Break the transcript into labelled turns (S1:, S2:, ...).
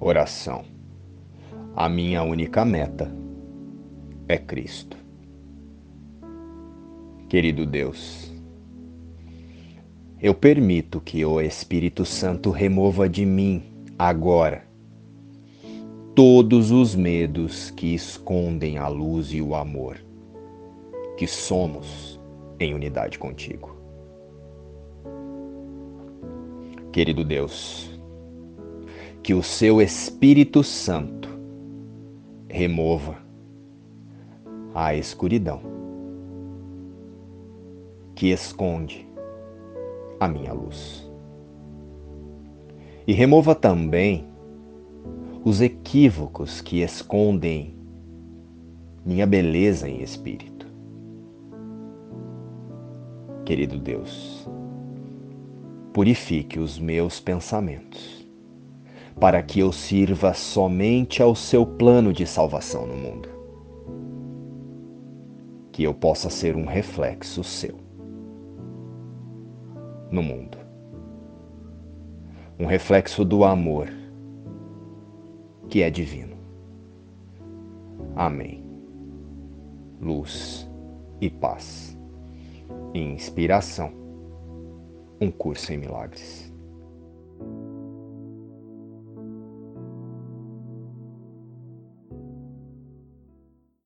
S1: Oração. A minha única meta é Cristo. Querido Deus, eu permito que o Espírito Santo remova de mim agora todos os medos que escondem a luz e o amor que somos em unidade contigo. Querido Deus, que o seu Espírito Santo remova a escuridão que esconde a minha luz. E remova também os equívocos que escondem minha beleza em espírito. Querido Deus, purifique os meus pensamentos para que eu sirva somente ao seu plano de salvação no mundo. Que eu possa ser um reflexo seu no mundo. Um reflexo do amor que é divino. Amém. Luz e paz. Inspiração. Um curso em milagres.